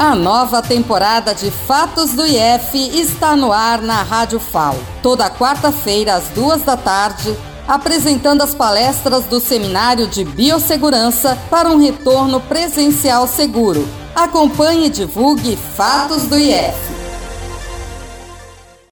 A nova temporada de Fatos do IF está no ar na Rádio FAO. Toda quarta-feira, às duas da tarde, apresentando as palestras do Seminário de Biossegurança para um retorno presencial seguro. Acompanhe e divulgue Fatos do IF.